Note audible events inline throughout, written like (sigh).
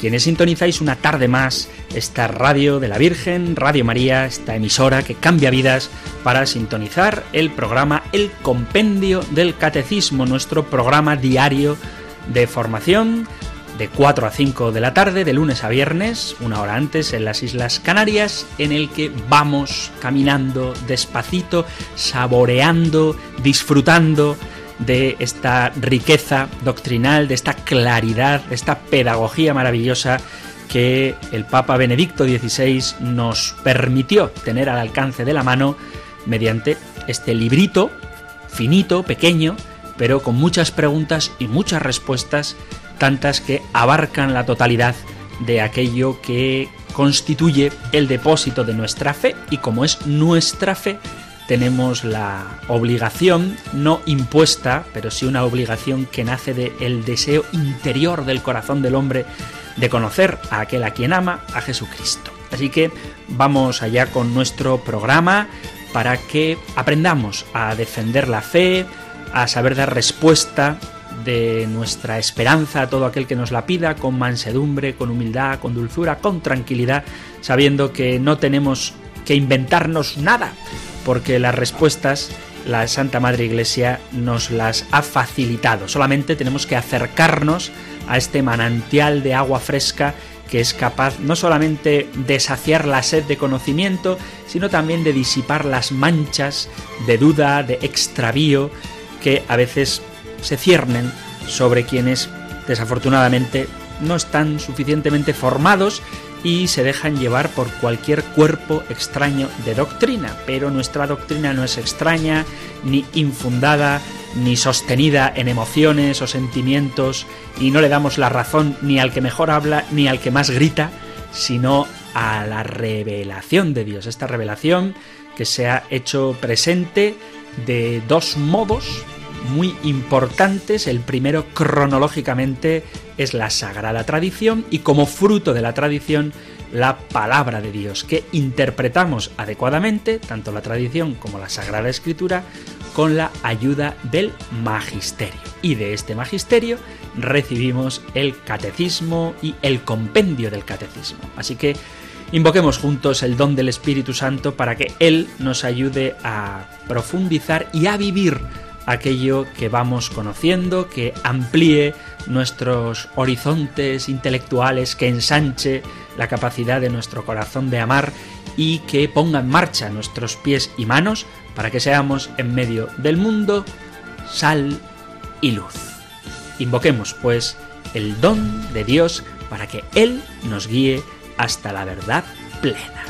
quienes sintonizáis una tarde más esta radio de la Virgen, Radio María, esta emisora que cambia vidas, para sintonizar el programa El Compendio del Catecismo, nuestro programa diario de formación de 4 a 5 de la tarde, de lunes a viernes, una hora antes en las Islas Canarias, en el que vamos caminando despacito, saboreando, disfrutando de esta riqueza doctrinal, de esta claridad, de esta pedagogía maravillosa que el Papa Benedicto XVI nos permitió tener al alcance de la mano mediante este librito finito, pequeño, pero con muchas preguntas y muchas respuestas tantas que abarcan la totalidad de aquello que constituye el depósito de nuestra fe y como es nuestra fe tenemos la obligación no impuesta, pero sí una obligación que nace del deseo interior del corazón del hombre de conocer a aquel a quien ama, a Jesucristo. Así que vamos allá con nuestro programa para que aprendamos a defender la fe, a saber dar respuesta de nuestra esperanza a todo aquel que nos la pida con mansedumbre, con humildad, con dulzura, con tranquilidad, sabiendo que no tenemos que inventarnos nada, porque las respuestas la Santa Madre Iglesia nos las ha facilitado. Solamente tenemos que acercarnos a este manantial de agua fresca que es capaz no solamente de saciar la sed de conocimiento, sino también de disipar las manchas de duda, de extravío, que a veces se ciernen sobre quienes desafortunadamente no están suficientemente formados y se dejan llevar por cualquier cuerpo extraño de doctrina. Pero nuestra doctrina no es extraña, ni infundada, ni sostenida en emociones o sentimientos, y no le damos la razón ni al que mejor habla, ni al que más grita, sino a la revelación de Dios. Esta revelación que se ha hecho presente de dos modos muy importantes. El primero cronológicamente es la sagrada tradición y como fruto de la tradición la palabra de Dios, que interpretamos adecuadamente, tanto la tradición como la sagrada escritura, con la ayuda del magisterio. Y de este magisterio recibimos el catecismo y el compendio del catecismo. Así que invoquemos juntos el don del Espíritu Santo para que Él nos ayude a profundizar y a vivir aquello que vamos conociendo, que amplíe nuestros horizontes intelectuales, que ensanche la capacidad de nuestro corazón de amar y que ponga en marcha nuestros pies y manos para que seamos en medio del mundo sal y luz. Invoquemos pues el don de Dios para que Él nos guíe hasta la verdad plena.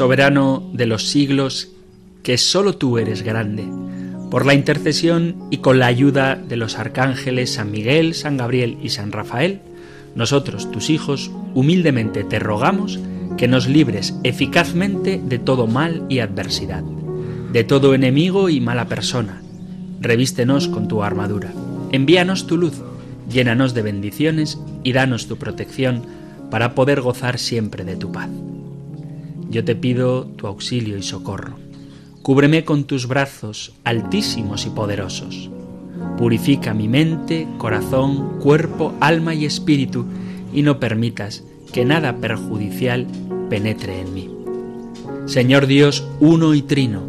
Soberano de los siglos, que solo tú eres grande. Por la intercesión y con la ayuda de los arcángeles San Miguel, San Gabriel y San Rafael, nosotros, tus hijos, humildemente te rogamos que nos libres eficazmente de todo mal y adversidad, de todo enemigo y mala persona. Revístenos con tu armadura. Envíanos tu luz, llénanos de bendiciones y danos tu protección para poder gozar siempre de tu paz. Yo te pido tu auxilio y socorro. Cúbreme con tus brazos altísimos y poderosos. Purifica mi mente, corazón, cuerpo, alma y espíritu y no permitas que nada perjudicial penetre en mí. Señor Dios uno y trino,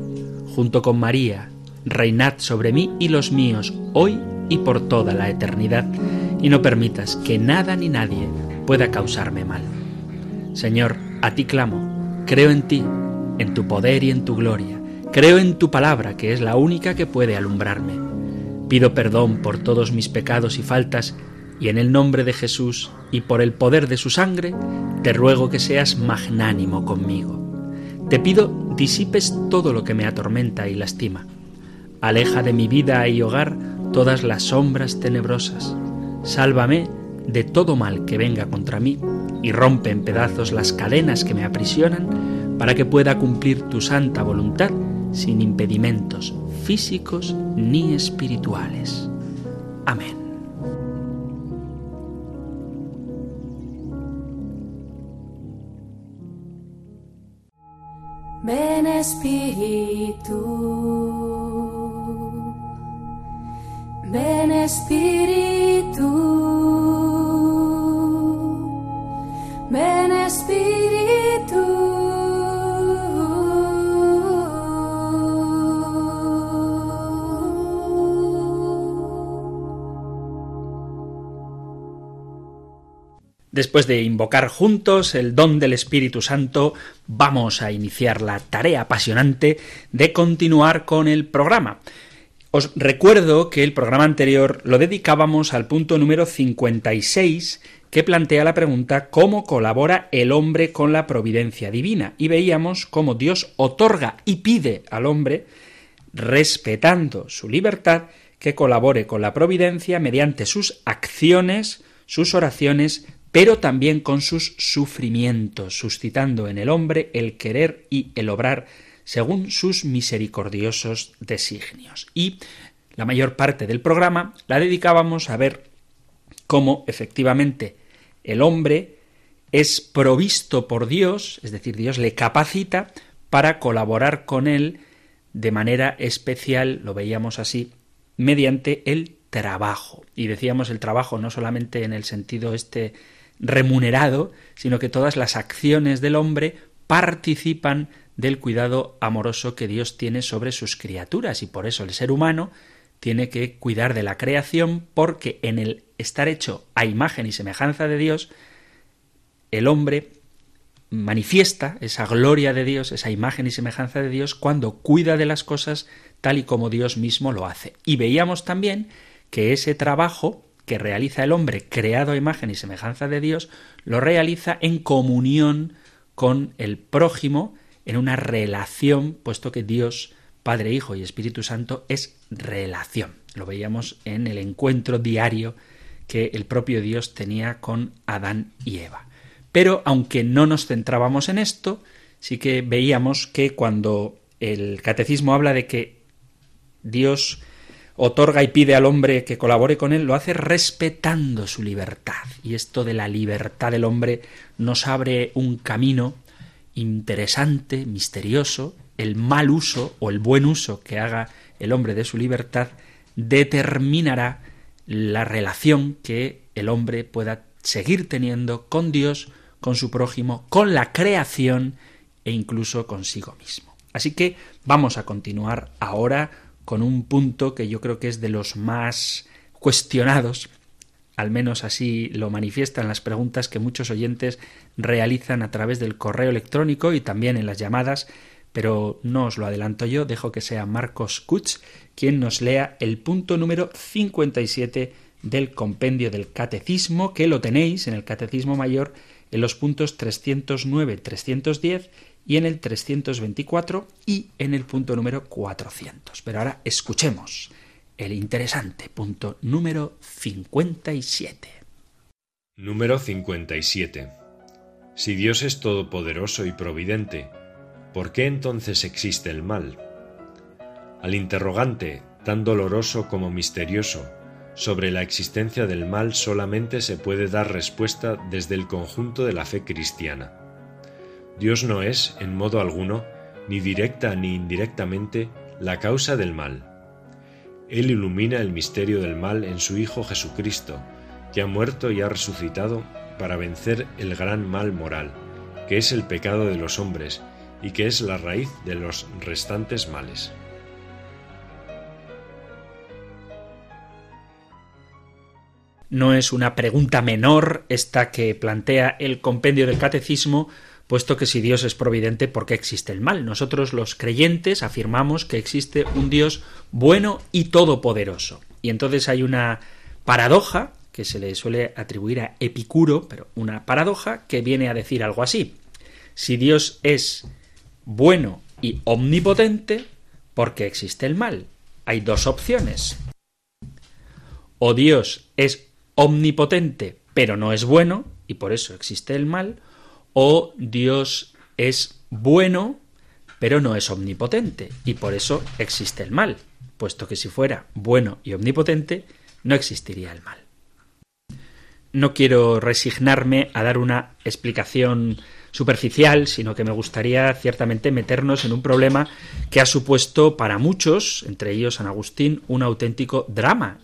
junto con María, reinad sobre mí y los míos, hoy y por toda la eternidad, y no permitas que nada ni nadie pueda causarme mal. Señor, a ti clamo, creo en ti, en tu poder y en tu gloria, creo en tu palabra, que es la única que puede alumbrarme. Pido perdón por todos mis pecados y faltas, y en el nombre de Jesús y por el poder de su sangre, te ruego que seas magnánimo conmigo. Te pido disipes todo lo que me atormenta y lastima. Aleja de mi vida y hogar todas las sombras tenebrosas. Sálvame de todo mal que venga contra mí y rompe en pedazos las cadenas que me aprisionan para que pueda cumplir tu santa voluntad sin impedimentos físicos ni espirituales. Amén. Ven Espíritu, ven Espíritu, ven Espíritu. Después de invocar juntos el don del Espíritu Santo, vamos a iniciar la tarea apasionante de continuar con el programa. Os recuerdo que el programa anterior lo dedicábamos al punto número 56 que plantea la pregunta ¿cómo colabora el hombre con la providencia divina? Y veíamos cómo Dios otorga y pide al hombre, respetando su libertad, que colabore con la providencia mediante sus acciones, sus oraciones, pero también con sus sufrimientos, suscitando en el hombre el querer y el obrar según sus misericordiosos designios. Y la mayor parte del programa la dedicábamos a ver cómo efectivamente el hombre es provisto por Dios, es decir, Dios le capacita para colaborar con él de manera especial, lo veíamos así, mediante el trabajo. Y decíamos el trabajo no solamente en el sentido este remunerado, sino que todas las acciones del hombre participan del cuidado amoroso que Dios tiene sobre sus criaturas y por eso el ser humano tiene que cuidar de la creación porque en el estar hecho a imagen y semejanza de Dios, el hombre manifiesta esa gloria de Dios, esa imagen y semejanza de Dios cuando cuida de las cosas tal y como Dios mismo lo hace. Y veíamos también que ese trabajo que realiza el hombre creado a imagen y semejanza de Dios, lo realiza en comunión con el prójimo, en una relación, puesto que Dios, Padre, Hijo y Espíritu Santo es relación. Lo veíamos en el encuentro diario que el propio Dios tenía con Adán y Eva. Pero aunque no nos centrábamos en esto, sí que veíamos que cuando el catecismo habla de que Dios otorga y pide al hombre que colabore con él, lo hace respetando su libertad. Y esto de la libertad del hombre nos abre un camino interesante, misterioso. El mal uso o el buen uso que haga el hombre de su libertad determinará la relación que el hombre pueda seguir teniendo con Dios, con su prójimo, con la creación e incluso consigo mismo. Así que vamos a continuar ahora con un punto que yo creo que es de los más cuestionados, al menos así lo manifiestan las preguntas que muchos oyentes realizan a través del correo electrónico y también en las llamadas, pero no os lo adelanto yo, dejo que sea Marcos Kutz quien nos lea el punto número 57 del compendio del catecismo, que lo tenéis en el catecismo mayor en los puntos 309-310 y en el 324 y en el punto número 400. Pero ahora escuchemos el interesante punto número 57. Número 57. Si Dios es todopoderoso y providente, ¿por qué entonces existe el mal? Al interrogante, tan doloroso como misterioso, sobre la existencia del mal solamente se puede dar respuesta desde el conjunto de la fe cristiana. Dios no es, en modo alguno, ni directa ni indirectamente, la causa del mal. Él ilumina el misterio del mal en su Hijo Jesucristo, que ha muerto y ha resucitado para vencer el gran mal moral, que es el pecado de los hombres y que es la raíz de los restantes males. no es una pregunta menor esta que plantea el compendio del catecismo, puesto que si Dios es providente, ¿por qué existe el mal? Nosotros los creyentes afirmamos que existe un Dios bueno y todopoderoso. Y entonces hay una paradoja que se le suele atribuir a Epicuro, pero una paradoja que viene a decir algo así. Si Dios es bueno y omnipotente, ¿por qué existe el mal? Hay dos opciones. O Dios es omnipotente, pero no es bueno, y por eso existe el mal, o Dios es bueno, pero no es omnipotente, y por eso existe el mal, puesto que si fuera bueno y omnipotente, no existiría el mal. No quiero resignarme a dar una explicación superficial, sino que me gustaría ciertamente meternos en un problema que ha supuesto para muchos, entre ellos San Agustín, un auténtico drama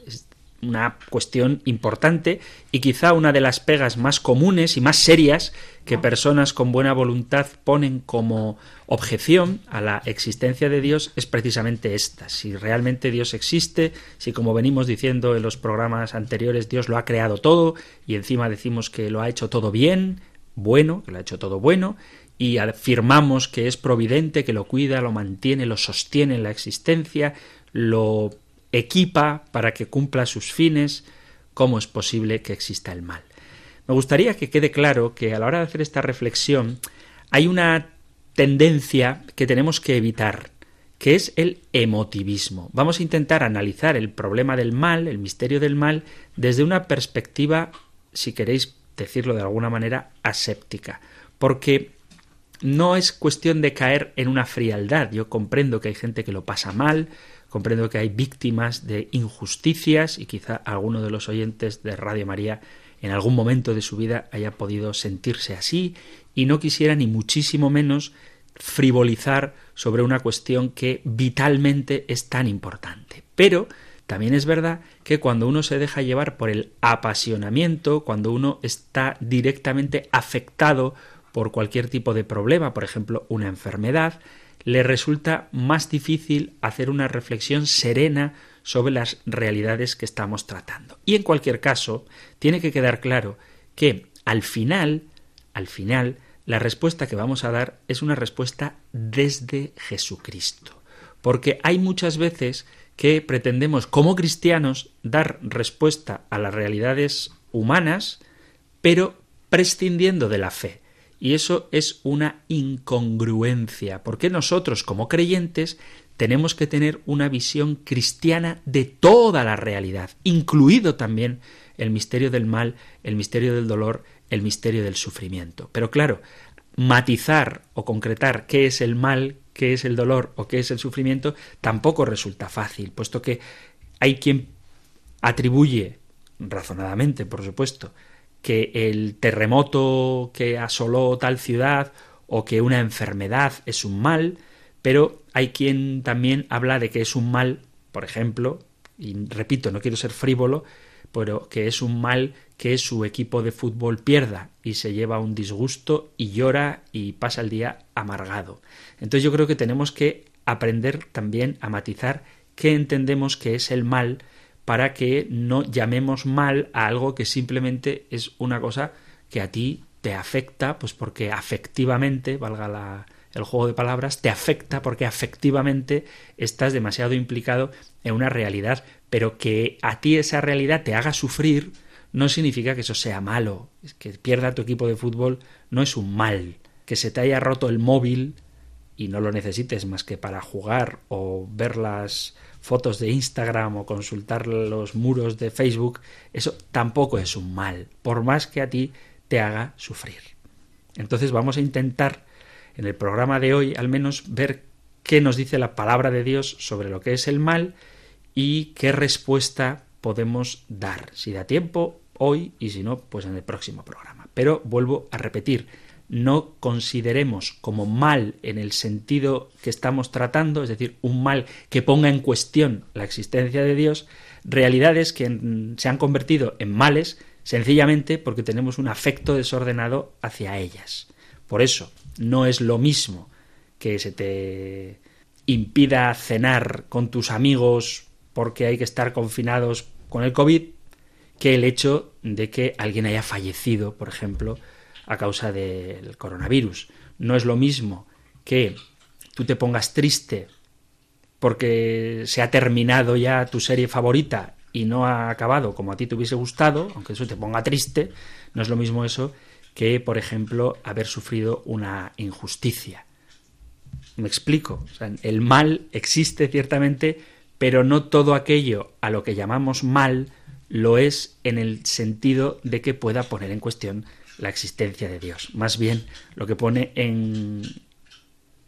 una cuestión importante y quizá una de las pegas más comunes y más serias que personas con buena voluntad ponen como objeción a la existencia de Dios es precisamente esta. Si realmente Dios existe, si como venimos diciendo en los programas anteriores Dios lo ha creado todo y encima decimos que lo ha hecho todo bien, bueno, que lo ha hecho todo bueno, y afirmamos que es providente, que lo cuida, lo mantiene, lo sostiene en la existencia, lo equipa para que cumpla sus fines, ¿cómo es posible que exista el mal? Me gustaría que quede claro que a la hora de hacer esta reflexión hay una tendencia que tenemos que evitar, que es el emotivismo. Vamos a intentar analizar el problema del mal, el misterio del mal, desde una perspectiva, si queréis decirlo de alguna manera, aséptica. Porque no es cuestión de caer en una frialdad. Yo comprendo que hay gente que lo pasa mal, Comprendo que hay víctimas de injusticias y quizá alguno de los oyentes de Radio María en algún momento de su vida haya podido sentirse así y no quisiera ni muchísimo menos frivolizar sobre una cuestión que vitalmente es tan importante. Pero también es verdad que cuando uno se deja llevar por el apasionamiento, cuando uno está directamente afectado por cualquier tipo de problema, por ejemplo, una enfermedad, le resulta más difícil hacer una reflexión serena sobre las realidades que estamos tratando. Y en cualquier caso, tiene que quedar claro que al final, al final, la respuesta que vamos a dar es una respuesta desde Jesucristo. Porque hay muchas veces que pretendemos como cristianos dar respuesta a las realidades humanas, pero prescindiendo de la fe. Y eso es una incongruencia, porque nosotros como creyentes tenemos que tener una visión cristiana de toda la realidad, incluido también el misterio del mal, el misterio del dolor, el misterio del sufrimiento. Pero claro, matizar o concretar qué es el mal, qué es el dolor o qué es el sufrimiento tampoco resulta fácil, puesto que hay quien atribuye, razonadamente por supuesto, que el terremoto que asoló tal ciudad o que una enfermedad es un mal, pero hay quien también habla de que es un mal, por ejemplo, y repito, no quiero ser frívolo, pero que es un mal que su equipo de fútbol pierda y se lleva un disgusto y llora y pasa el día amargado. Entonces yo creo que tenemos que aprender también a matizar qué entendemos que es el mal para que no llamemos mal a algo que simplemente es una cosa que a ti te afecta, pues porque afectivamente, valga la, el juego de palabras, te afecta porque afectivamente estás demasiado implicado en una realidad, pero que a ti esa realidad te haga sufrir no significa que eso sea malo, que pierda tu equipo de fútbol no es un mal, que se te haya roto el móvil y no lo necesites más que para jugar o ver las fotos de Instagram o consultar los muros de Facebook, eso tampoco es un mal, por más que a ti te haga sufrir. Entonces vamos a intentar en el programa de hoy al menos ver qué nos dice la palabra de Dios sobre lo que es el mal y qué respuesta podemos dar, si da tiempo hoy y si no, pues en el próximo programa. Pero vuelvo a repetir, no consideremos como mal en el sentido que estamos tratando, es decir, un mal que ponga en cuestión la existencia de Dios, realidades que se han convertido en males sencillamente porque tenemos un afecto desordenado hacia ellas. Por eso, no es lo mismo que se te impida cenar con tus amigos porque hay que estar confinados con el COVID, que el hecho de que alguien haya fallecido, por ejemplo, a causa del coronavirus. No es lo mismo que tú te pongas triste porque se ha terminado ya tu serie favorita y no ha acabado como a ti te hubiese gustado, aunque eso te ponga triste, no es lo mismo eso que, por ejemplo, haber sufrido una injusticia. Me explico. el mal existe ciertamente, pero no todo aquello a lo que llamamos mal lo es en el sentido de que pueda poner en cuestión la existencia de Dios. Más bien, lo que pone en,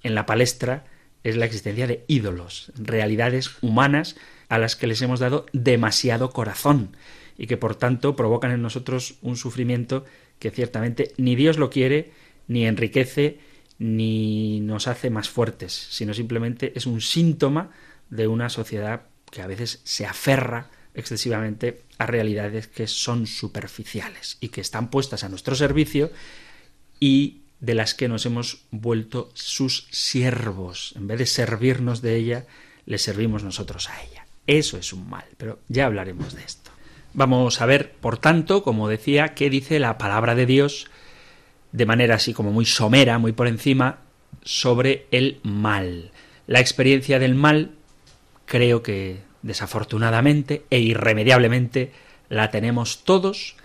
en la palestra es la existencia de ídolos, realidades humanas a las que les hemos dado demasiado corazón y que por tanto provocan en nosotros un sufrimiento que ciertamente ni Dios lo quiere, ni enriquece, ni nos hace más fuertes, sino simplemente es un síntoma de una sociedad que a veces se aferra excesivamente a realidades que son superficiales y que están puestas a nuestro servicio y de las que nos hemos vuelto sus siervos. En vez de servirnos de ella, le servimos nosotros a ella. Eso es un mal, pero ya hablaremos de esto. Vamos a ver, por tanto, como decía, qué dice la palabra de Dios de manera así como muy somera, muy por encima, sobre el mal. La experiencia del mal creo que desafortunadamente e irremediablemente la tenemos todos.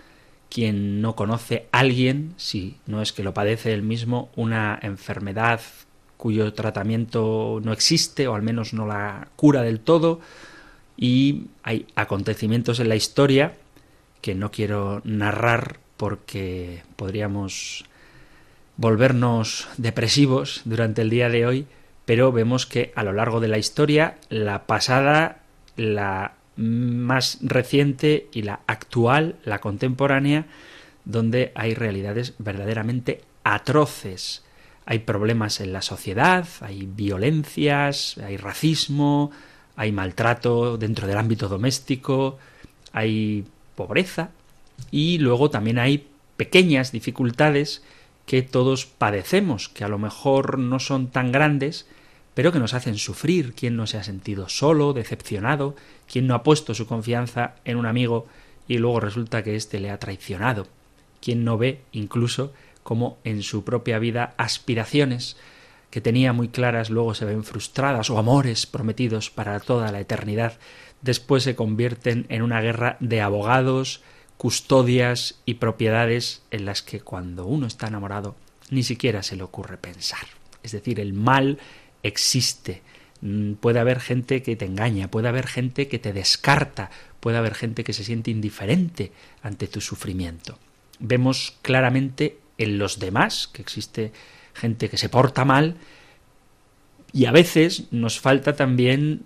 Quien no conoce a alguien, si no es que lo padece él mismo, una enfermedad cuyo tratamiento no existe o al menos no la cura del todo, y hay acontecimientos en la historia que no quiero narrar porque podríamos volvernos depresivos durante el día de hoy, pero vemos que a lo largo de la historia, la pasada, la más reciente y la actual, la contemporánea, donde hay realidades verdaderamente atroces. Hay problemas en la sociedad, hay violencias, hay racismo, hay maltrato dentro del ámbito doméstico, hay pobreza y luego también hay pequeñas dificultades que todos padecemos, que a lo mejor no son tan grandes, pero que nos hacen sufrir. ¿Quién no se ha sentido solo, decepcionado? ¿Quién no ha puesto su confianza en un amigo y luego resulta que éste le ha traicionado? ¿Quién no ve incluso cómo en su propia vida aspiraciones que tenía muy claras luego se ven frustradas o amores prometidos para toda la eternidad después se convierten en una guerra de abogados, custodias y propiedades en las que cuando uno está enamorado ni siquiera se le ocurre pensar. Es decir, el mal existe. Mm, puede haber gente que te engaña, puede haber gente que te descarta, puede haber gente que se siente indiferente ante tu sufrimiento. Vemos claramente en los demás que existe gente que se porta mal y a veces nos falta también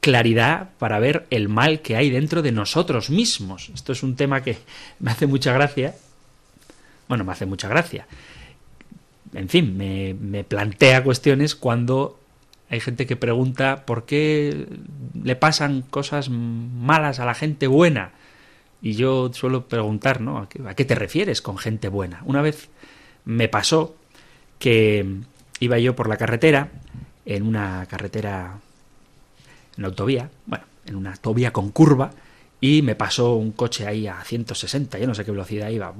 claridad para ver el mal que hay dentro de nosotros mismos. Esto es un tema que (laughs) me hace mucha gracia. Bueno, me hace mucha gracia. En fin, me, me plantea cuestiones cuando hay gente que pregunta por qué le pasan cosas malas a la gente buena. Y yo suelo preguntar, ¿no? ¿A qué te refieres con gente buena? Una vez me pasó que iba yo por la carretera, en una carretera en autovía, bueno, en una autovía con curva, y me pasó un coche ahí a 160, yo no sé qué velocidad iba.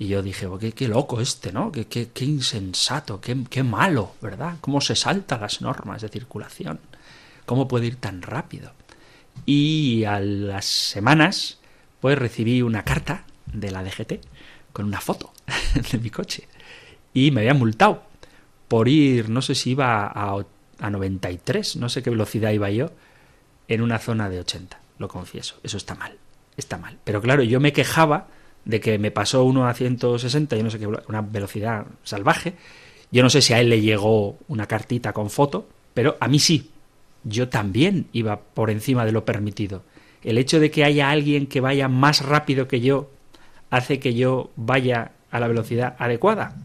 Y yo dije, qué, loco este, ¿no? Qué, qué, qué insensato, qué, qué, malo, ¿verdad? ¿Cómo se salta las normas de circulación? ¿Cómo puede ir tan rápido? Y a las semanas, pues recibí una carta de la DGT con una foto (laughs) de mi coche. Y me habían multado por ir, no sé si iba a a 93, no sé qué velocidad iba yo, en una zona de 80, lo confieso. Eso está mal, está mal. Pero claro, yo me quejaba de que me pasó uno a 160, yo no sé qué, una velocidad salvaje. Yo no sé si a él le llegó una cartita con foto, pero a mí sí. Yo también iba por encima de lo permitido. El hecho de que haya alguien que vaya más rápido que yo hace que yo vaya a la velocidad adecuada.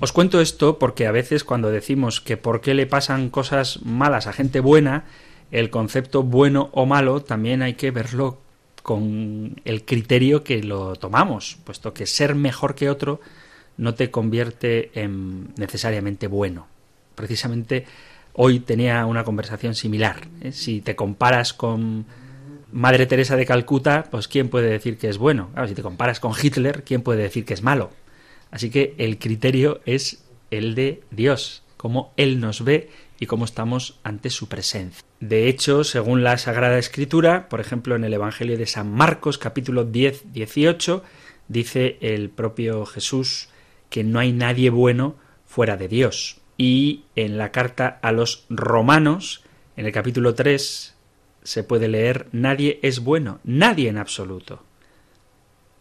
Os cuento esto porque a veces cuando decimos que por qué le pasan cosas malas a gente buena, el concepto bueno o malo también hay que verlo con el criterio que lo tomamos, puesto que ser mejor que otro no te convierte en necesariamente bueno. Precisamente hoy tenía una conversación similar. ¿eh? Si te comparas con Madre Teresa de Calcuta, pues ¿quién puede decir que es bueno? Si te comparas con Hitler, ¿quién puede decir que es malo? Así que el criterio es el de Dios, cómo Él nos ve y cómo estamos ante su presencia. De hecho, según la Sagrada Escritura, por ejemplo en el Evangelio de San Marcos capítulo 10, 18, dice el propio Jesús que no hay nadie bueno fuera de Dios. Y en la carta a los romanos, en el capítulo 3, se puede leer nadie es bueno, nadie en absoluto.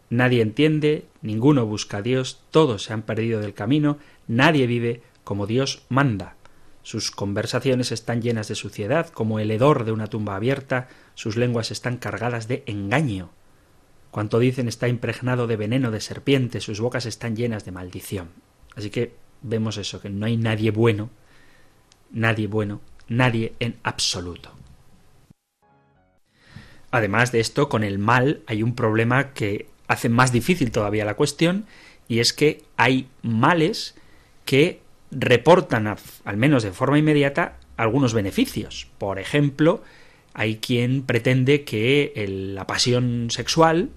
Nadie entiende, ninguno busca a Dios, todos se han perdido del camino, nadie vive como Dios manda. Sus conversaciones están llenas de suciedad, como el hedor de una tumba abierta, sus lenguas están cargadas de engaño. Cuanto dicen está impregnado de veneno de serpiente, sus bocas están llenas de maldición. Así que vemos eso, que no hay nadie bueno, nadie bueno, nadie en absoluto. Además de esto, con el mal hay un problema que hace más difícil todavía la cuestión, y es que hay males que reportan, al menos de forma inmediata, algunos beneficios. Por ejemplo, hay quien pretende que la pasión sexual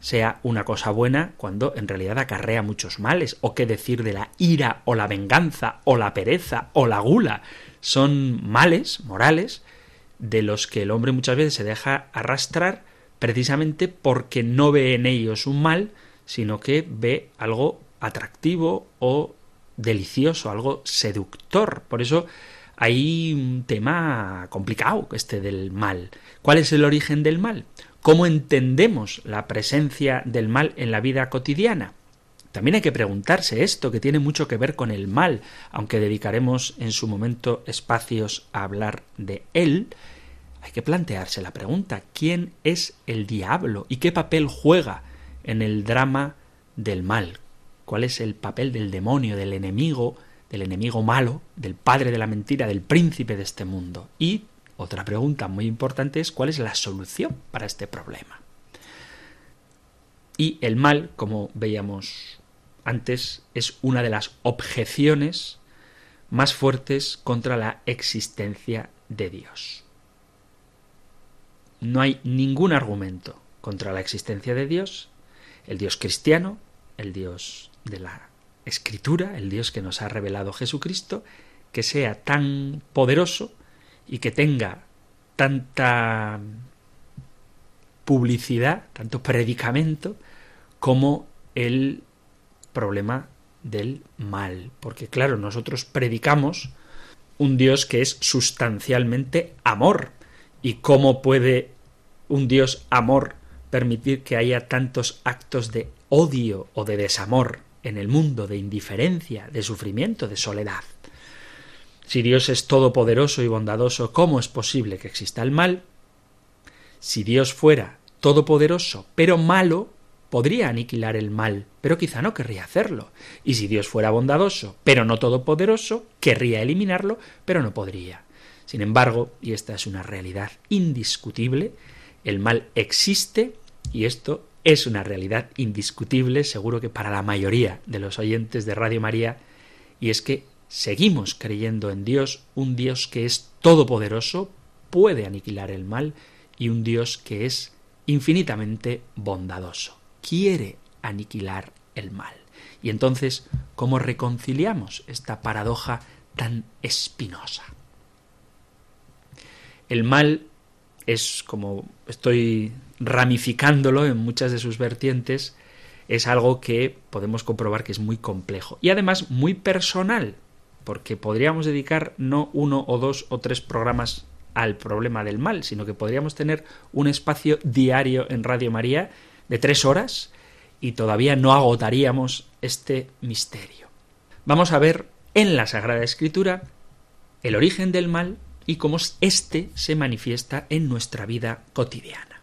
sea una cosa buena cuando en realidad acarrea muchos males, o qué decir de la ira o la venganza o la pereza o la gula. Son males morales de los que el hombre muchas veces se deja arrastrar precisamente porque no ve en ellos un mal, sino que ve algo atractivo o delicioso, algo seductor. Por eso hay un tema complicado este del mal. ¿Cuál es el origen del mal? ¿Cómo entendemos la presencia del mal en la vida cotidiana? También hay que preguntarse esto, que tiene mucho que ver con el mal, aunque dedicaremos en su momento espacios a hablar de él, hay que plantearse la pregunta, ¿quién es el diablo y qué papel juega en el drama del mal? ¿Cuál es el papel del demonio, del enemigo, del enemigo malo, del padre de la mentira, del príncipe de este mundo? Y otra pregunta muy importante es ¿cuál es la solución para este problema? Y el mal, como veíamos antes es una de las objeciones más fuertes contra la existencia de Dios. No hay ningún argumento contra la existencia de Dios, el Dios cristiano, el Dios de la Escritura, el Dios que nos ha revelado Jesucristo, que sea tan poderoso y que tenga tanta publicidad, tanto predicamento, como el problema del mal. Porque claro, nosotros predicamos un Dios que es sustancialmente amor. ¿Y cómo puede un Dios amor permitir que haya tantos actos de odio o de desamor en el mundo, de indiferencia, de sufrimiento, de soledad? Si Dios es todopoderoso y bondadoso, ¿cómo es posible que exista el mal? Si Dios fuera todopoderoso pero malo, podría aniquilar el mal, pero quizá no querría hacerlo. Y si Dios fuera bondadoso, pero no todopoderoso, querría eliminarlo, pero no podría. Sin embargo, y esta es una realidad indiscutible, el mal existe y esto es una realidad indiscutible, seguro que para la mayoría de los oyentes de Radio María, y es que seguimos creyendo en Dios, un Dios que es todopoderoso, puede aniquilar el mal, y un Dios que es infinitamente bondadoso quiere aniquilar el mal. Y entonces, ¿cómo reconciliamos esta paradoja tan espinosa? El mal es, como estoy ramificándolo en muchas de sus vertientes, es algo que podemos comprobar que es muy complejo y además muy personal, porque podríamos dedicar no uno o dos o tres programas al problema del mal, sino que podríamos tener un espacio diario en Radio María de tres horas y todavía no agotaríamos este misterio. Vamos a ver en la Sagrada Escritura el origen del mal y cómo éste se manifiesta en nuestra vida cotidiana.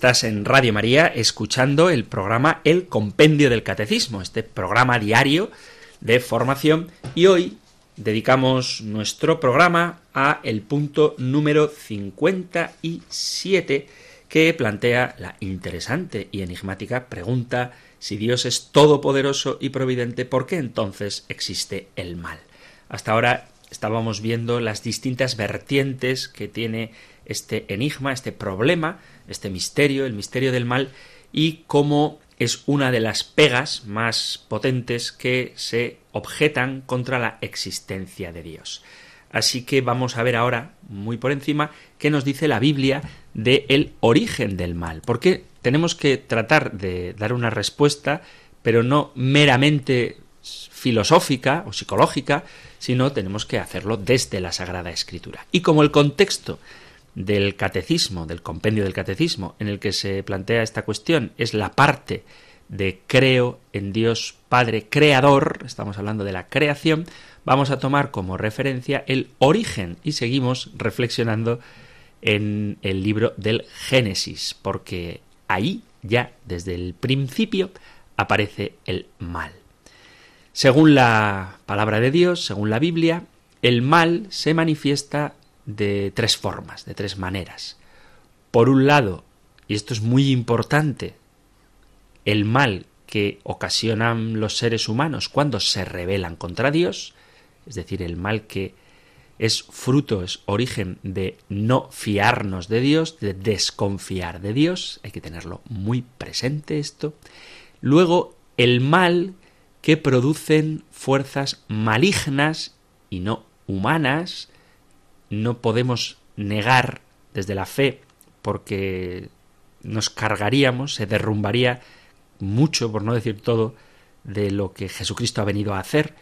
Estás en Radio María escuchando el programa El Compendio del Catecismo, este programa diario de formación y hoy dedicamos nuestro programa a el punto número 57 que plantea la interesante y enigmática pregunta si Dios es todopoderoso y providente, ¿por qué entonces existe el mal? Hasta ahora estábamos viendo las distintas vertientes que tiene este enigma, este problema, este misterio, el misterio del mal, y cómo es una de las pegas más potentes que se objetan contra la existencia de Dios. Así que vamos a ver ahora, muy por encima, qué nos dice la Biblia de el origen del mal. Porque tenemos que tratar de dar una respuesta, pero no meramente filosófica o psicológica, sino tenemos que hacerlo desde la Sagrada Escritura. Y como el contexto del catecismo, del compendio del catecismo, en el que se plantea esta cuestión, es la parte de creo en Dios Padre Creador, estamos hablando de la creación, vamos a tomar como referencia el origen y seguimos reflexionando en el libro del Génesis, porque ahí ya desde el principio aparece el mal. Según la palabra de Dios, según la Biblia, el mal se manifiesta de tres formas, de tres maneras. Por un lado, y esto es muy importante, el mal que ocasionan los seres humanos cuando se rebelan contra Dios, es decir, el mal que es fruto, es origen de no fiarnos de Dios, de desconfiar de Dios, hay que tenerlo muy presente esto. Luego, el mal que producen fuerzas malignas y no humanas, no podemos negar desde la fe porque nos cargaríamos, se derrumbaría mucho, por no decir todo, de lo que Jesucristo ha venido a hacer.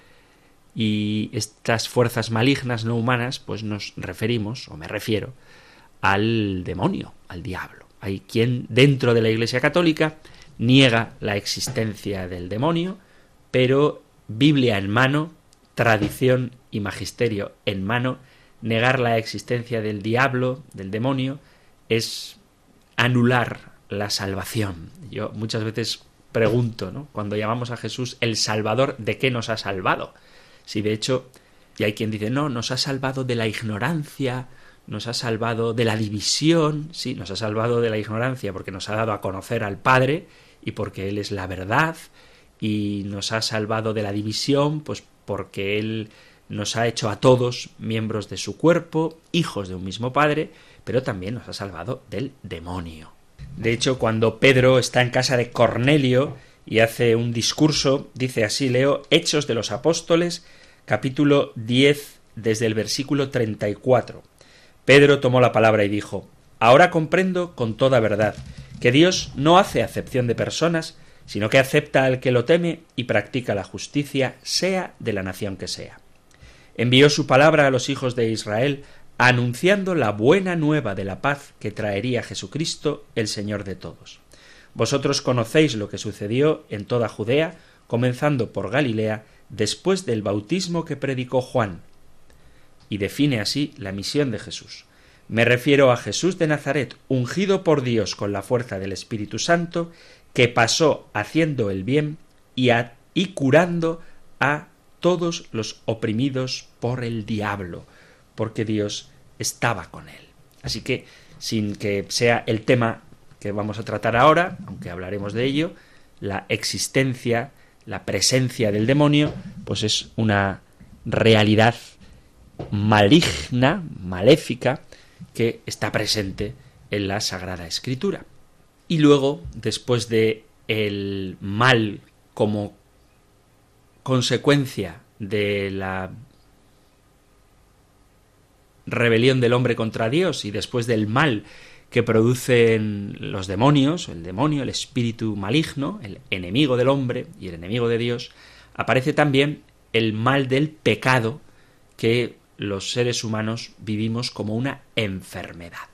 Y estas fuerzas malignas no humanas, pues nos referimos, o me refiero, al demonio, al diablo. Hay quien dentro de la Iglesia Católica niega la existencia del demonio, pero Biblia en mano, tradición y magisterio en mano, negar la existencia del diablo, del demonio, es anular la salvación. Yo muchas veces pregunto, ¿no? Cuando llamamos a Jesús el Salvador, ¿de qué nos ha salvado? Si de hecho, y hay quien dice, no, nos ha salvado de la ignorancia, nos ha salvado de la división, sí, nos ha salvado de la ignorancia porque nos ha dado a conocer al Padre y porque Él es la verdad, y nos ha salvado de la división, pues porque Él nos ha hecho a todos miembros de su cuerpo, hijos de un mismo Padre, pero también nos ha salvado del demonio. De hecho, cuando Pedro está en casa de Cornelio y hace un discurso, dice así, leo Hechos de los Apóstoles, capítulo 10, desde el versículo 34. Pedro tomó la palabra y dijo, Ahora comprendo con toda verdad que Dios no hace acepción de personas, sino que acepta al que lo teme y practica la justicia, sea de la nación que sea. Envió su palabra a los hijos de Israel, anunciando la buena nueva de la paz que traería Jesucristo, el Señor de todos. Vosotros conocéis lo que sucedió en toda Judea, comenzando por Galilea, después del bautismo que predicó Juan, y define así la misión de Jesús. Me refiero a Jesús de Nazaret, ungido por Dios con la fuerza del Espíritu Santo, que pasó haciendo el bien y, y curando a todos los oprimidos por el diablo, porque Dios estaba con él. Así que, sin que sea el tema que vamos a tratar ahora, aunque hablaremos de ello, la existencia, la presencia del demonio, pues es una realidad maligna, maléfica, que está presente en la Sagrada Escritura. Y luego, después de el mal como consecuencia de la rebelión del hombre contra Dios y después del mal que producen los demonios, el demonio, el espíritu maligno, el enemigo del hombre y el enemigo de Dios, aparece también el mal del pecado que los seres humanos vivimos como una enfermedad.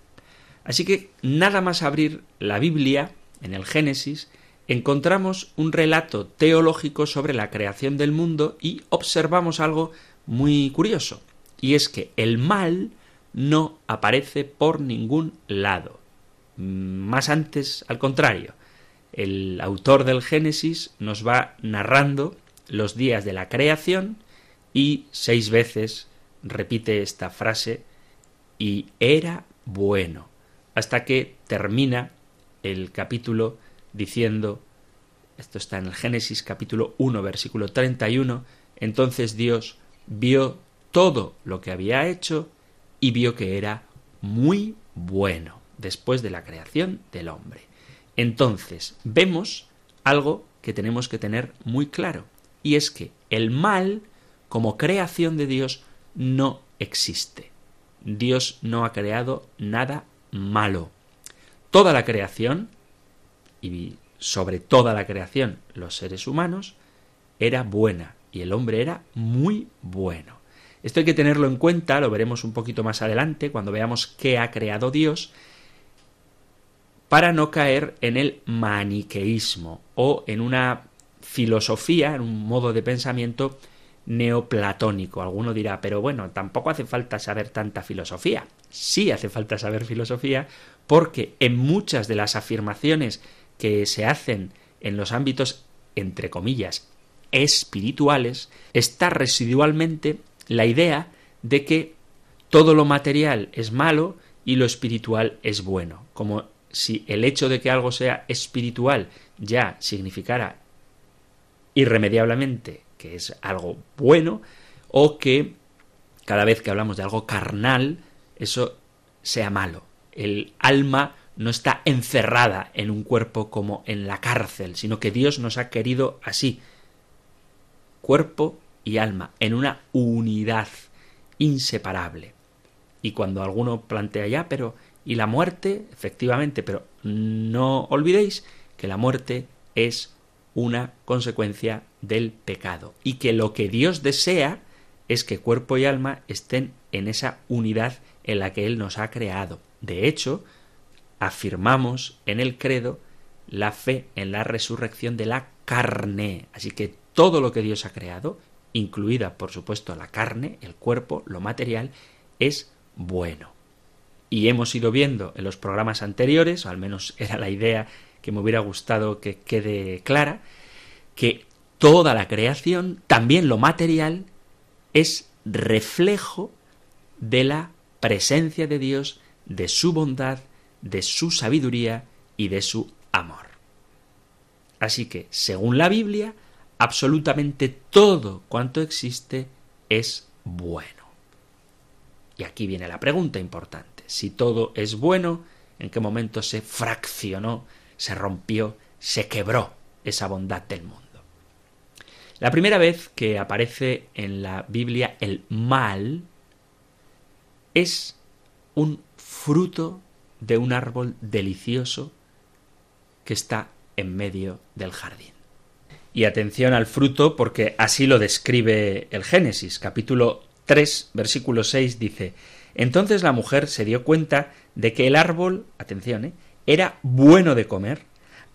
Así que nada más abrir la Biblia, en el Génesis, encontramos un relato teológico sobre la creación del mundo y observamos algo muy curioso, y es que el mal no aparece por ningún lado. Más antes, al contrario, el autor del Génesis nos va narrando los días de la creación y seis veces repite esta frase y era bueno, hasta que termina el capítulo diciendo, esto está en el Génesis capítulo 1 versículo 31, entonces Dios vio todo lo que había hecho y vio que era muy bueno después de la creación del hombre. Entonces vemos algo que tenemos que tener muy claro, y es que el mal, como creación de Dios, no existe. Dios no ha creado nada malo. Toda la creación, y sobre toda la creación los seres humanos, era buena, y el hombre era muy bueno. Esto hay que tenerlo en cuenta, lo veremos un poquito más adelante, cuando veamos qué ha creado Dios, para no caer en el maniqueísmo o en una filosofía, en un modo de pensamiento neoplatónico. Alguno dirá, pero bueno, tampoco hace falta saber tanta filosofía. Sí hace falta saber filosofía porque en muchas de las afirmaciones que se hacen en los ámbitos entre comillas, espirituales, está residualmente la idea de que todo lo material es malo y lo espiritual es bueno, como si el hecho de que algo sea espiritual ya significara irremediablemente que es algo bueno o que cada vez que hablamos de algo carnal eso sea malo. El alma no está encerrada en un cuerpo como en la cárcel, sino que Dios nos ha querido así, cuerpo y alma, en una unidad inseparable. Y cuando alguno plantea ya, pero ¿y la muerte? Efectivamente, pero no olvidéis que la muerte es una consecuencia del pecado y que lo que Dios desea es que cuerpo y alma estén en esa unidad en la que Él nos ha creado. De hecho, afirmamos en el credo la fe en la resurrección de la carne. Así que todo lo que Dios ha creado, incluida por supuesto la carne, el cuerpo, lo material, es bueno. Y hemos ido viendo en los programas anteriores, o al menos (laughs) era la idea que me hubiera gustado que quede clara, que toda la creación, también lo material, es reflejo de la presencia de Dios, de su bondad, de su sabiduría y de su amor. Así que, según la Biblia, absolutamente todo cuanto existe es bueno. Y aquí viene la pregunta importante. Si todo es bueno, ¿en qué momento se fraccionó, se rompió, se quebró esa bondad del mundo? La primera vez que aparece en la Biblia el mal es un fruto de un árbol delicioso que está en medio del jardín. Y atención al fruto porque así lo describe el Génesis, capítulo 3, versículo 6 dice, entonces la mujer se dio cuenta de que el árbol, atención, ¿eh? era bueno de comer,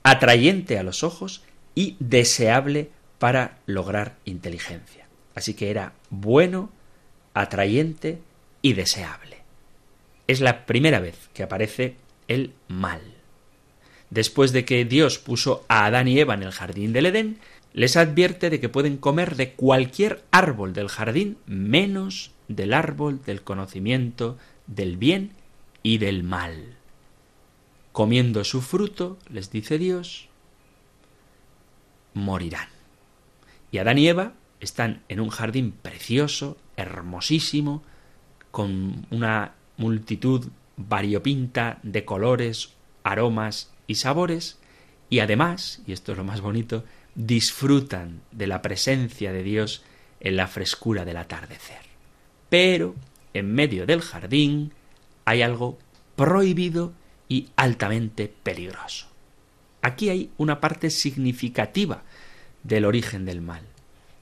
atrayente a los ojos y deseable para lograr inteligencia. Así que era bueno, atrayente y deseable. Es la primera vez que aparece el mal. Después de que Dios puso a Adán y Eva en el jardín del Edén, les advierte de que pueden comer de cualquier árbol del jardín menos del árbol del conocimiento del bien y del mal. Comiendo su fruto, les dice Dios, morirán. Y Adán y Eva están en un jardín precioso, hermosísimo, con una multitud variopinta de colores, aromas y sabores, y además, y esto es lo más bonito, disfrutan de la presencia de Dios en la frescura del atardecer. Pero en medio del jardín hay algo prohibido y altamente peligroso. Aquí hay una parte significativa del origen del mal.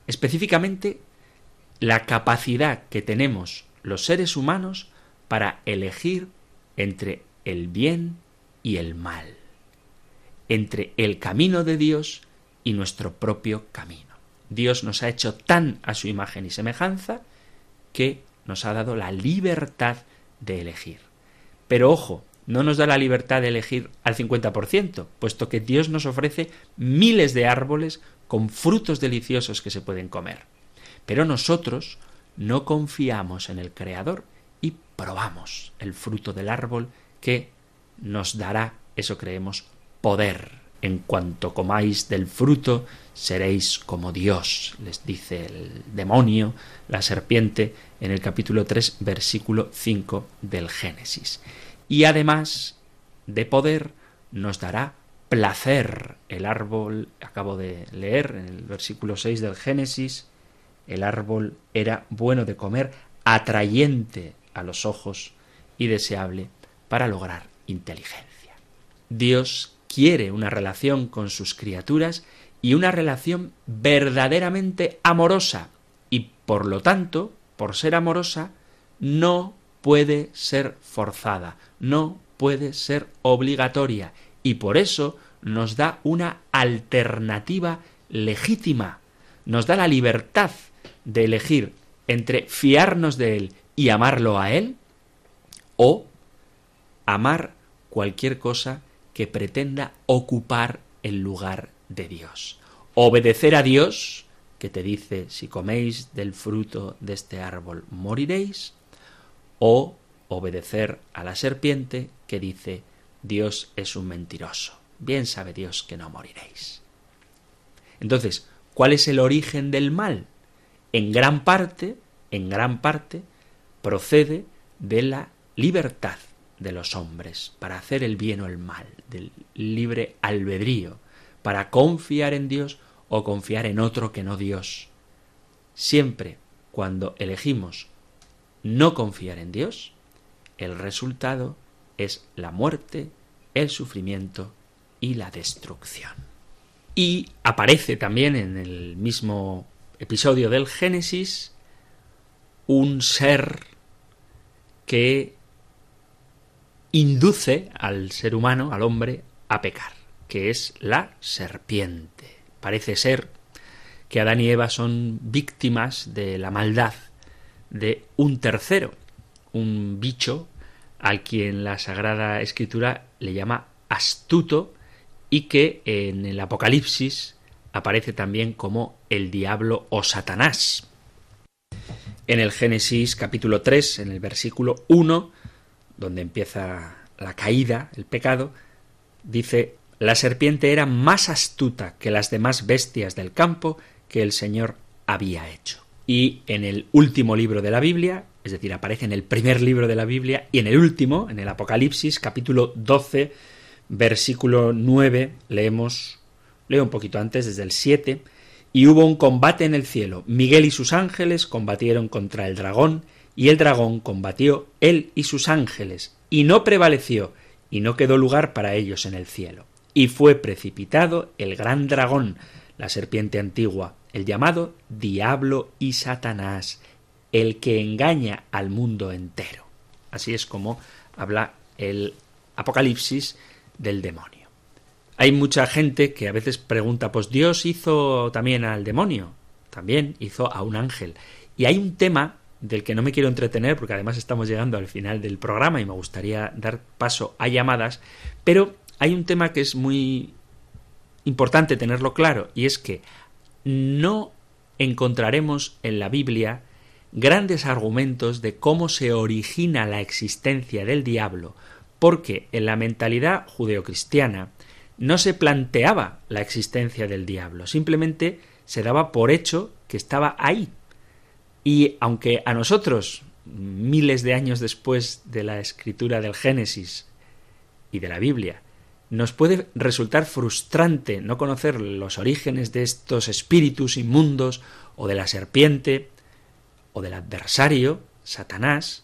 Específicamente, la capacidad que tenemos los seres humanos para elegir entre el bien y el mal, entre el camino de Dios y nuestro propio camino. Dios nos ha hecho tan a su imagen y semejanza que nos ha dado la libertad de elegir. Pero ojo, no nos da la libertad de elegir al 50%, puesto que Dios nos ofrece miles de árboles con frutos deliciosos que se pueden comer. Pero nosotros no confiamos en el Creador y probamos el fruto del árbol que nos dará, eso creemos, poder. En cuanto comáis del fruto, seréis como Dios, les dice el demonio, la serpiente, en el capítulo 3, versículo 5 del Génesis. Y además de poder, nos dará placer. El árbol, acabo de leer en el versículo 6 del Génesis, el árbol era bueno de comer, atrayente a los ojos y deseable para lograr inteligencia. Dios quiere una relación con sus criaturas y una relación verdaderamente amorosa. Y por lo tanto, por ser amorosa, no puede ser forzada, no puede ser obligatoria. Y por eso nos da una alternativa legítima, nos da la libertad de elegir entre fiarnos de Él y amarlo a Él o amar cualquier cosa que pretenda ocupar el lugar de Dios obedecer a Dios, que te dice, si coméis del fruto de este árbol moriréis, o obedecer a la serpiente, que dice, Dios es un mentiroso. Bien sabe Dios que no moriréis. Entonces, ¿cuál es el origen del mal? En gran parte, en gran parte, procede de la libertad de los hombres para hacer el bien o el mal, del libre albedrío, para confiar en Dios o confiar en otro que no Dios. Siempre cuando elegimos no confiar en Dios, el resultado es la muerte, el sufrimiento y la destrucción. Y aparece también en el mismo episodio del Génesis un ser que induce al ser humano, al hombre, a pecar, que es la serpiente. Parece ser que Adán y Eva son víctimas de la maldad de un tercero, un bicho al quien la Sagrada Escritura le llama astuto y que en el Apocalipsis aparece también como el diablo o Satanás. En el Génesis capítulo 3, en el versículo 1, donde empieza la caída, el pecado, dice, la serpiente era más astuta que las demás bestias del campo que el Señor había hecho. Y en el último libro de la Biblia, es decir, aparece en el primer libro de la Biblia y en el último, en el Apocalipsis, capítulo 12, versículo 9, leemos, leo un poquito antes, desde el 7, y hubo un combate en el cielo. Miguel y sus ángeles combatieron contra el dragón, y el dragón combatió él y sus ángeles, y no prevaleció, y no quedó lugar para ellos en el cielo. Y fue precipitado el gran dragón, la serpiente antigua, el llamado Diablo y Satanás, el que engaña al mundo entero. Así es como habla el Apocalipsis del demonio. Hay mucha gente que a veces pregunta, pues Dios hizo también al demonio, también hizo a un ángel. Y hay un tema del que no me quiero entretener porque además estamos llegando al final del programa y me gustaría dar paso a llamadas, pero hay un tema que es muy importante tenerlo claro y es que no encontraremos en la Biblia grandes argumentos de cómo se origina la existencia del diablo, porque en la mentalidad judeocristiana no se planteaba la existencia del diablo, simplemente se daba por hecho que estaba ahí. Y aunque a nosotros, miles de años después de la escritura del Génesis y de la Biblia, nos puede resultar frustrante no conocer los orígenes de estos espíritus inmundos o de la serpiente o del adversario, Satanás,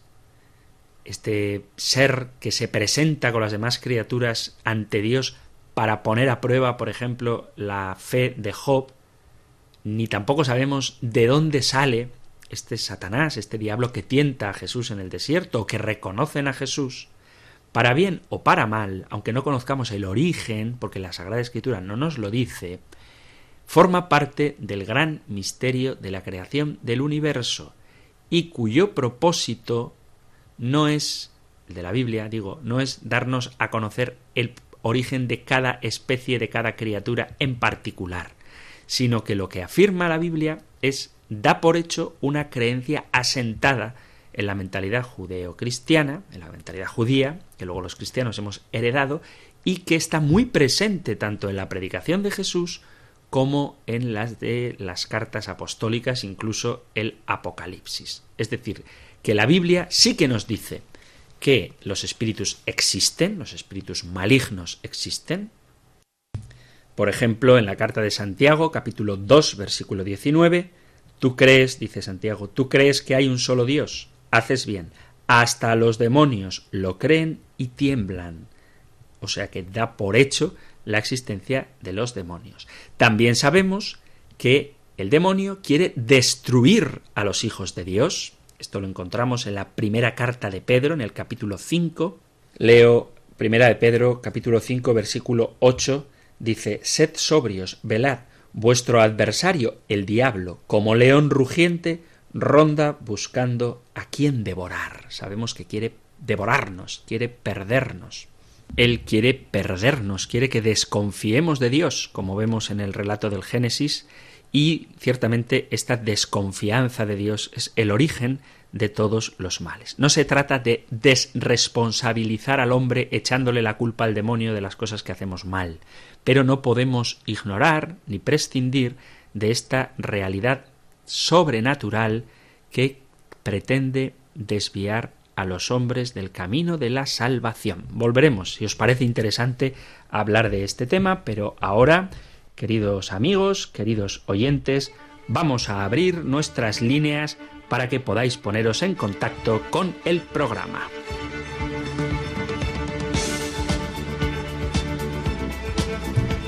este ser que se presenta con las demás criaturas ante Dios para poner a prueba, por ejemplo, la fe de Job, ni tampoco sabemos de dónde sale este Satanás, este diablo que tienta a Jesús en el desierto que reconocen a Jesús, para bien o para mal, aunque no conozcamos el origen, porque la Sagrada Escritura no nos lo dice, forma parte del gran misterio de la creación del universo y cuyo propósito no es, el de la Biblia, digo, no es darnos a conocer el origen de cada especie, de cada criatura en particular, sino que lo que afirma la Biblia es da por hecho una creencia asentada en la mentalidad judeo-cristiana, en la mentalidad judía, que luego los cristianos hemos heredado, y que está muy presente tanto en la predicación de Jesús como en las de las cartas apostólicas, incluso el Apocalipsis. Es decir, que la Biblia sí que nos dice que los espíritus existen, los espíritus malignos existen. Por ejemplo, en la carta de Santiago, capítulo 2, versículo 19, tú crees, dice Santiago, tú crees que hay un solo Dios, haces bien. Hasta los demonios lo creen y tiemblan. O sea que da por hecho la existencia de los demonios. También sabemos que el demonio quiere destruir a los hijos de Dios. Esto lo encontramos en la primera carta de Pedro, en el capítulo 5. Leo primera de Pedro, capítulo 5, versículo 8. Dice, Sed sobrios, velad, vuestro adversario, el diablo, como león rugiente, ronda buscando a quien devorar. Sabemos que quiere devorarnos, quiere perdernos. Él quiere perdernos, quiere que desconfiemos de Dios, como vemos en el relato del Génesis, y ciertamente esta desconfianza de Dios es el origen de todos los males. No se trata de desresponsabilizar al hombre echándole la culpa al demonio de las cosas que hacemos mal, pero no podemos ignorar ni prescindir de esta realidad sobrenatural que pretende desviar a los hombres del camino de la salvación. Volveremos, si os parece interesante, a hablar de este tema, pero ahora, queridos amigos, queridos oyentes, vamos a abrir nuestras líneas para que podáis poneros en contacto con el programa.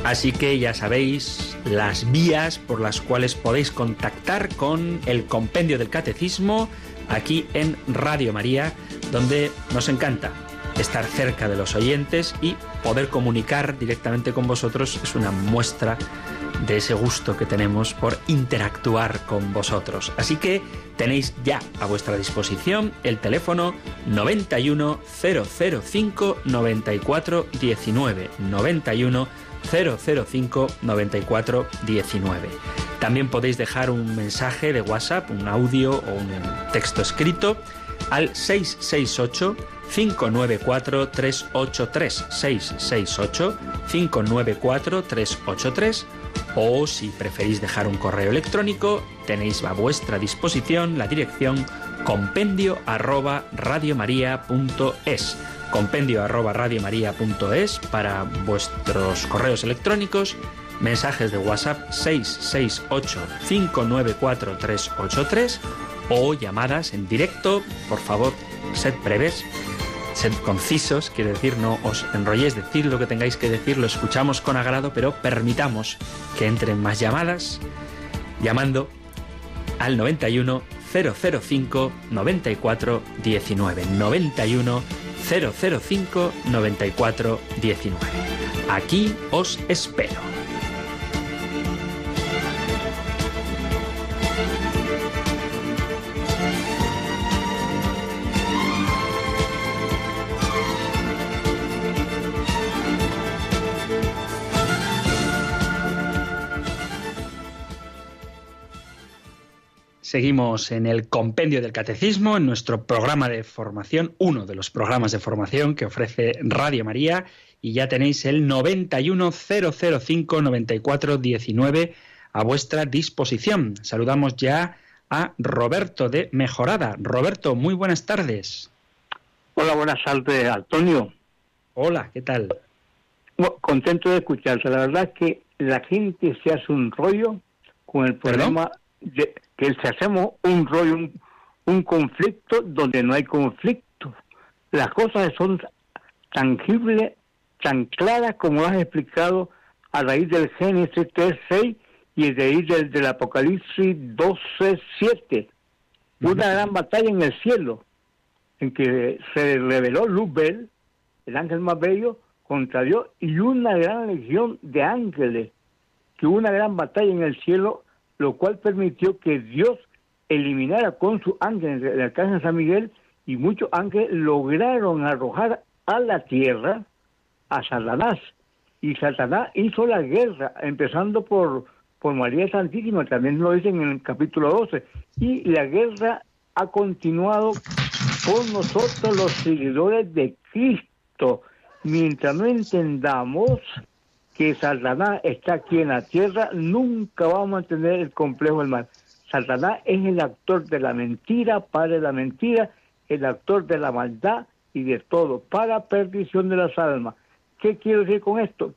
Así que ya sabéis las vías por las cuales podéis contactar con el compendio del catecismo aquí en Radio María, donde nos encanta estar cerca de los oyentes y poder comunicar directamente con vosotros es una muestra de ese gusto que tenemos por interactuar con vosotros. Así que tenéis ya a vuestra disposición el teléfono 91 005 94 19 91 005 94 19. También podéis dejar un mensaje de WhatsApp, un audio o un texto escrito al 668 594 383 668 594 383 o si preferís dejar un correo electrónico tenéis a vuestra disposición la dirección compendio arroba radiomaria.es compendio arroba radiomaria.es para vuestros correos electrónicos mensajes de WhatsApp 668 594 383 o llamadas en directo. Por favor sed breves sed concisos, quiere decir, no os enrolléis, decir lo que tengáis que decir, lo escuchamos con agrado, pero permitamos que entren más llamadas llamando al 91 005 94 19 91 005 94 19. Aquí os espero. Seguimos en el compendio del catecismo, en nuestro programa de formación, uno de los programas de formación que ofrece Radio María, y ya tenéis el 910059419 a vuestra disposición. Saludamos ya a Roberto de Mejorada. Roberto, muy buenas tardes. Hola, buenas tardes, Antonio. Hola, ¿qué tal? Bueno, contento de escucharte. La verdad es que la gente se hace un rollo con el ¿Perdón? De que si hacemos un rollo, un, un conflicto donde no hay conflicto. Las cosas son tangibles, tan claras como lo has explicado a raíz del Génesis 3.6 y de ahí del, del Apocalipsis 12.7. Una gran batalla en el cielo, en que se reveló Luzbel, el ángel más bello, contra Dios, y una gran legión de ángeles, que hubo una gran batalla en el cielo, lo cual permitió que Dios eliminara con su ángel, el arcángel San Miguel, y muchos ángeles lograron arrojar a la tierra a Satanás. Y Satanás hizo la guerra, empezando por, por María Santísima, también lo dicen en el capítulo 12. Y la guerra ha continuado por nosotros los seguidores de Cristo. Mientras no entendamos que Satanás está aquí en la tierra, nunca vamos a tener el complejo del mal. Satanás es el actor de la mentira, padre de la mentira, el actor de la maldad y de todo, para perdición de las almas. ¿Qué quiero decir con esto?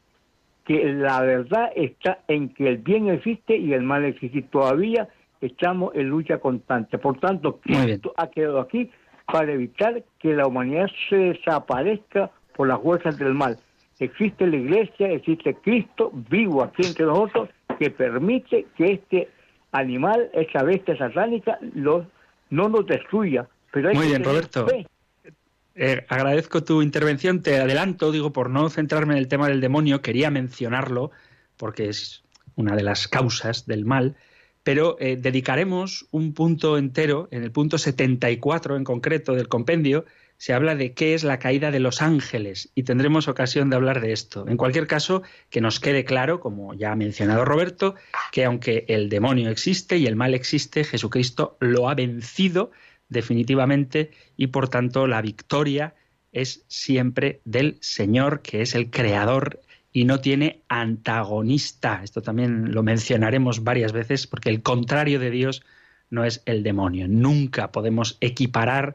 Que la verdad está en que el bien existe y el mal existe. Todavía estamos en lucha constante. Por tanto. Cristo ha quedado aquí para evitar que la humanidad se desaparezca por las fuerzas del mal. Existe la iglesia, existe Cristo vivo aquí entre nosotros que permite que este animal, esa bestia satánica, lo- no nos destruya. Pero hay Muy que bien, Roberto. fe. Eh, agradezco tu intervención. Te adelanto, digo, por no centrarme en el tema del demonio, quería mencionarlo porque es una de las causas del mal, pero eh, dedicaremos un punto entero, en el punto 74 en concreto del compendio, se habla de qué es la caída de los ángeles y tendremos ocasión de hablar de esto. En cualquier caso, que nos quede claro, como ya ha mencionado Roberto, que aunque el demonio existe y el mal existe, Jesucristo lo ha vencido definitivamente y por tanto la victoria es siempre del Señor, que es el creador y no tiene antagonista. Esto también lo mencionaremos varias veces porque el contrario de Dios no es el demonio. Nunca podemos equiparar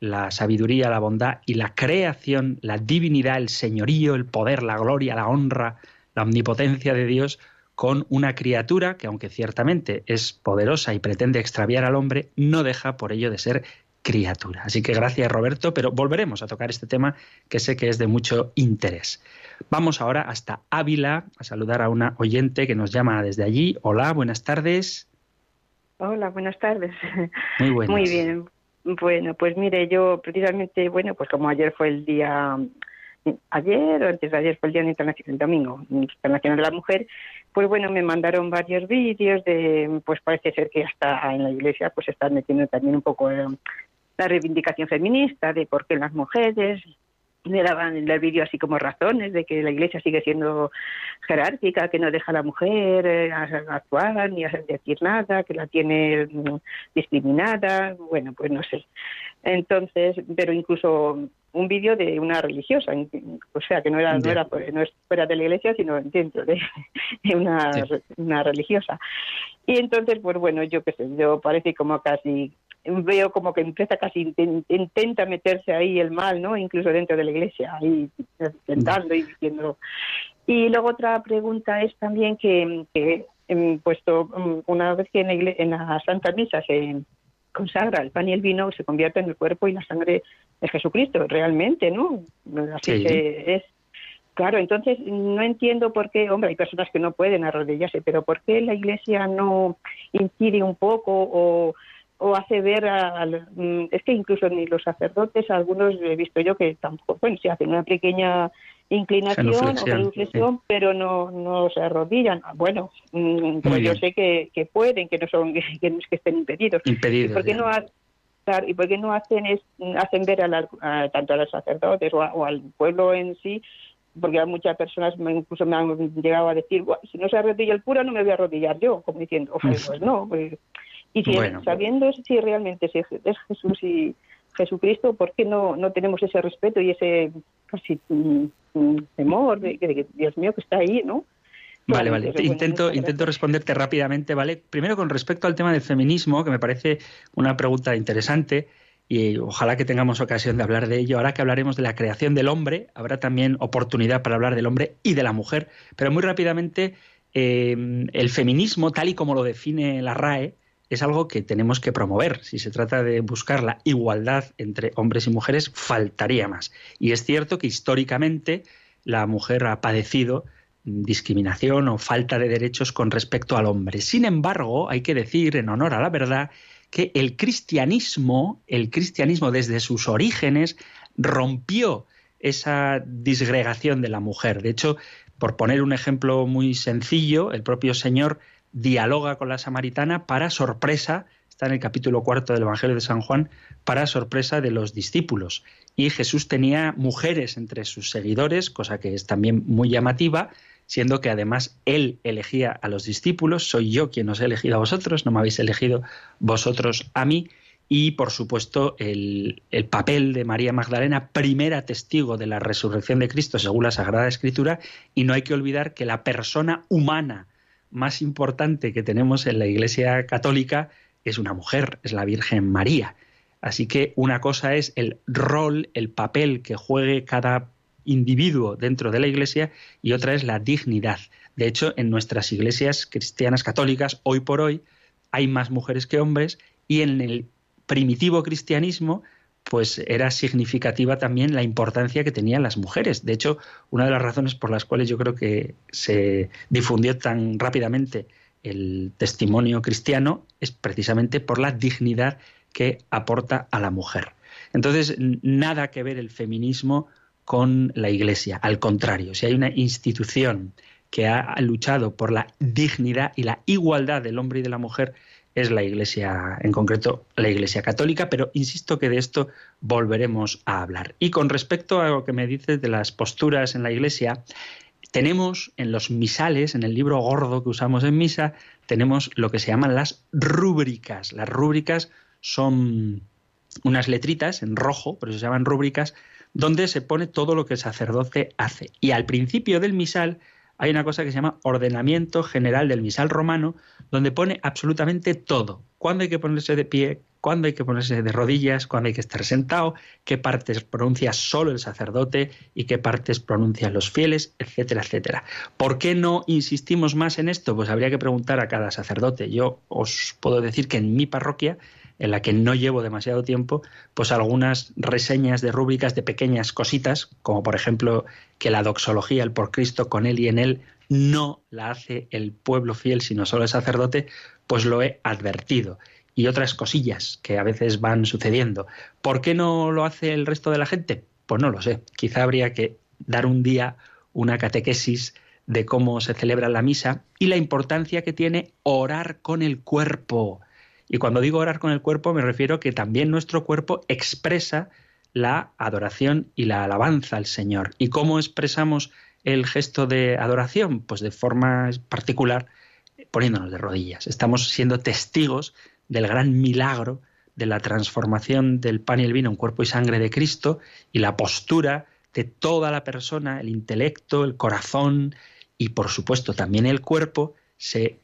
la sabiduría, la bondad y la creación, la divinidad, el señorío, el poder, la gloria, la honra, la omnipotencia de Dios con una criatura que aunque ciertamente es poderosa y pretende extraviar al hombre, no deja por ello de ser criatura. Así que gracias Roberto, pero volveremos a tocar este tema que sé que es de mucho interés. Vamos ahora hasta Ávila a saludar a una oyente que nos llama desde allí. Hola, buenas tardes. Hola, buenas tardes. Muy buenas. Muy bien. Bueno, pues mire, yo precisamente, bueno, pues como ayer fue el día, ayer o antes de ayer fue el Día Internacional, el Domingo Internacional de la Mujer, pues bueno, me mandaron varios vídeos de, pues parece ser que hasta en la iglesia pues están metiendo también un poco eh, la reivindicación feminista de por qué las mujeres le daban en el vídeo así como razones de que la iglesia sigue siendo jerárquica, que no deja a la mujer eh, actuar ni a decir nada, que la tiene mm, discriminada, bueno, pues no sé. Entonces, pero incluso un vídeo de una religiosa, o sea, que no era, no era no es fuera de la iglesia, sino dentro de, (laughs) de una, Sí. una religiosa. Y entonces, pues bueno, yo qué sé, yo parece como casi veo como que empieza casi inten- intenta meterse ahí el mal, ¿no? Incluso dentro de la iglesia, ahí intentando y diciendo. Y luego otra pregunta es también que, que puesto mm, una vez que en la, igle- en la Santa Misa se consagra el pan y el vino, se convierte en el cuerpo y la sangre de Jesucristo, realmente, ¿no? Así Sí. que es Claro, entonces no entiendo por qué, hombre, hay personas que no pueden arrodillarse, pero ¿por qué la Iglesia no incide un poco o, o hace ver a, al- mm, es que incluso ni los sacerdotes, algunos he visto yo que tampoco, bueno, se hacen una pequeña inclinación o genuflexión, pero no, no se arrodillan. Ah, Bueno, mm, Muy yo sé que, que pueden, que no son, (laughs) que no es que estén impedidos. ¿Y Impedidos. por qué no, ha- claro, ¿y por qué no hacen es, hacen ver a la- a- tanto a los sacerdotes o, a- o al pueblo en sí? Porque a muchas personas me, incluso me han llegado a decir, "Buah, si no se arrodilla el cura, no me voy a arrodillar yo, como diciendo, "Ojo, pues no. pues". Y si, Bueno. sabiendo si realmente es, es Jesús y Jesucristo, ¿por qué no, no tenemos ese respeto y ese casi mm, mm, temor de que, Dios mío que está ahí, ¿no? Vale, vale. Intento, intento responderte rápidamente, ¿vale? Primero con respecto al tema del feminismo, que me parece una pregunta interesante y ojalá que tengamos ocasión de hablar de ello. Ahora que hablaremos de la creación del hombre, habrá también oportunidad para hablar del hombre y de la mujer. Pero muy rápidamente, eh, el feminismo, tal y como lo define la RAE, es algo que tenemos que promover. Si se trata de buscar la igualdad entre hombres y mujeres, faltaría más. Y es cierto que históricamente la mujer ha padecido discriminación o falta de derechos con respecto al hombre. Sin embargo, hay que decir, en honor a la verdad, que el cristianismo, el cristianismo desde sus orígenes, rompió esa disgregación de la mujer. De hecho, por poner un ejemplo muy sencillo, el propio Señor dialoga con la samaritana para sorpresa, está en el capítulo cuarto del Evangelio de San Juan, para sorpresa de los discípulos. Y Jesús tenía mujeres entre sus seguidores, cosa que es también muy llamativa, siendo que además él elegía a los discípulos, soy yo quien os he elegido a vosotros, no me habéis elegido vosotros a mí, y por supuesto el, el, papel de María Magdalena, primera testigo de la resurrección de Cristo según la Sagrada Escritura, y no hay que olvidar que la persona humana más importante que tenemos en la Iglesia Católica es una mujer, es la Virgen María. Así que una cosa es el rol, el papel que juegue cada individuo dentro de la Iglesia y otra es la dignidad. De hecho, en nuestras iglesias cristianas católicas, hoy por hoy, hay más mujeres que hombres y en el primitivo cristianismo, pues era significativa también la importancia que tenían las mujeres. De hecho, una de las razones por las cuales yo creo que se difundió tan rápidamente el testimonio cristiano es precisamente por la dignidad que aporta a la mujer. Entonces, nada que ver el feminismo con la Iglesia. Al contrario, si hay una institución que ha luchado por la dignidad y la igualdad del hombre y de la mujer, es la Iglesia, en concreto la Iglesia Católica, pero insisto que de esto volveremos a hablar. Y con respecto a lo que me dices de las posturas en la Iglesia, tenemos en los misales, en el libro gordo que usamos en misa, tenemos lo que se llaman las rúbricas. Las rúbricas son unas letritas en rojo, por eso se llaman rúbricas, donde se pone todo lo que el sacerdote hace. Y al principio del misal hay una cosa que se llama ordenamiento general del misal romano, donde pone absolutamente todo. Cuándo hay que ponerse de pie, cuándo hay que ponerse de rodillas, cuándo hay que estar sentado, qué partes pronuncia solo el sacerdote y qué partes pronuncian los fieles, etcétera, etcétera. ¿Por qué no insistimos más en esto? Pues habría que preguntar a cada sacerdote. Yo os puedo decir que en mi parroquia en la que no llevo demasiado tiempo, pues algunas reseñas de rúbricas de pequeñas cositas, como por ejemplo que la doxología, el por Cristo con él y en él, no la hace el pueblo fiel, sino solo el sacerdote, pues lo he advertido. Y otras cosillas que a veces van sucediendo. ¿Por qué no lo hace el resto de la gente? Pues no lo sé. Quizá habría que dar un día una catequesis de cómo se celebra la misa y la importancia que tiene orar con el cuerpo. Y cuando digo orar con el cuerpo me refiero que también nuestro cuerpo expresa la adoración y la alabanza al Señor. ¿Y cómo expresamos el gesto de adoración? Pues de forma particular poniéndonos de rodillas. Estamos siendo testigos del gran milagro de la transformación del pan y el vino en cuerpo y sangre de Cristo y la postura de toda la persona, el intelecto, el corazón y por supuesto también el cuerpo se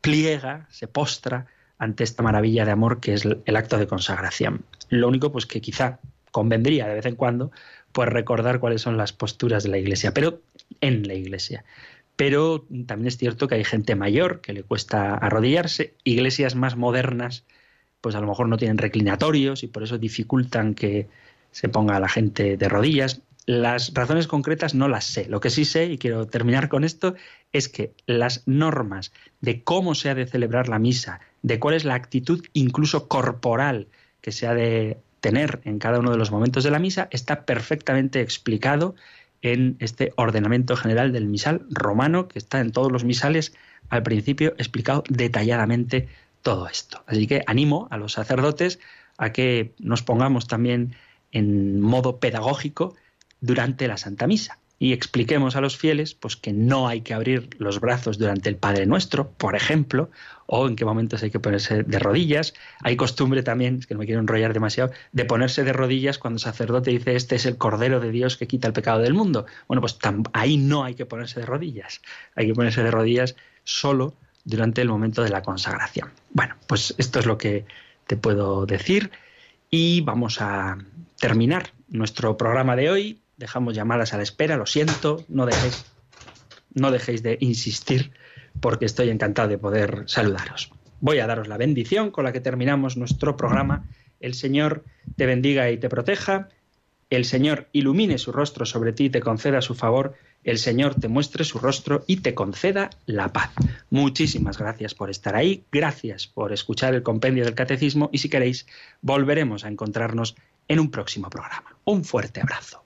pliega, se postra ante esta maravilla de amor que es el acto de consagración. Lo único pues que quizá convendría de vez en cuando pues recordar cuáles son las posturas de la iglesia, pero en la iglesia. Pero también es cierto que hay gente mayor que le cuesta arrodillarse, iglesias más modernas pues a lo mejor no tienen reclinatorios y por eso dificultan que se ponga la gente de rodillas. Las razones concretas no las sé. Lo que sí sé, y quiero terminar con esto, es que las normas de cómo se ha de celebrar la misa, de cuál es la actitud incluso corporal que se ha de tener en cada uno de los momentos de la misa, está perfectamente explicado en este ordenamiento general del misal romano, que está en todos los misales al principio explicado detalladamente todo esto. Así que animo a los sacerdotes a que nos pongamos también en modo pedagógico durante la Santa Misa y expliquemos a los fieles pues que no hay que abrir los brazos durante el Padre Nuestro, por ejemplo, o en qué momentos hay que ponerse de rodillas. Hay costumbre también, es que no me quiero enrollar demasiado, de ponerse de rodillas cuando el sacerdote dice este es el Cordero de Dios que quita el pecado del mundo. Bueno, pues ahí no hay que ponerse de rodillas. Hay que ponerse de rodillas solo durante el momento de la consagración. Bueno, pues esto es lo que te puedo decir y vamos a terminar nuestro programa de hoy dejamos llamadas a la espera, lo siento, no dejéis, no dejéis de insistir porque estoy encantado de poder saludaros. Voy a daros la bendición con la que terminamos nuestro programa. El Señor te bendiga y te proteja. El Señor ilumine su rostro sobre ti y te conceda su favor. El Señor te muestre su rostro y te conceda la paz. Muchísimas gracias por estar ahí. Gracias por escuchar el compendio del catecismo y si queréis, volveremos a encontrarnos en un próximo programa. Un fuerte abrazo.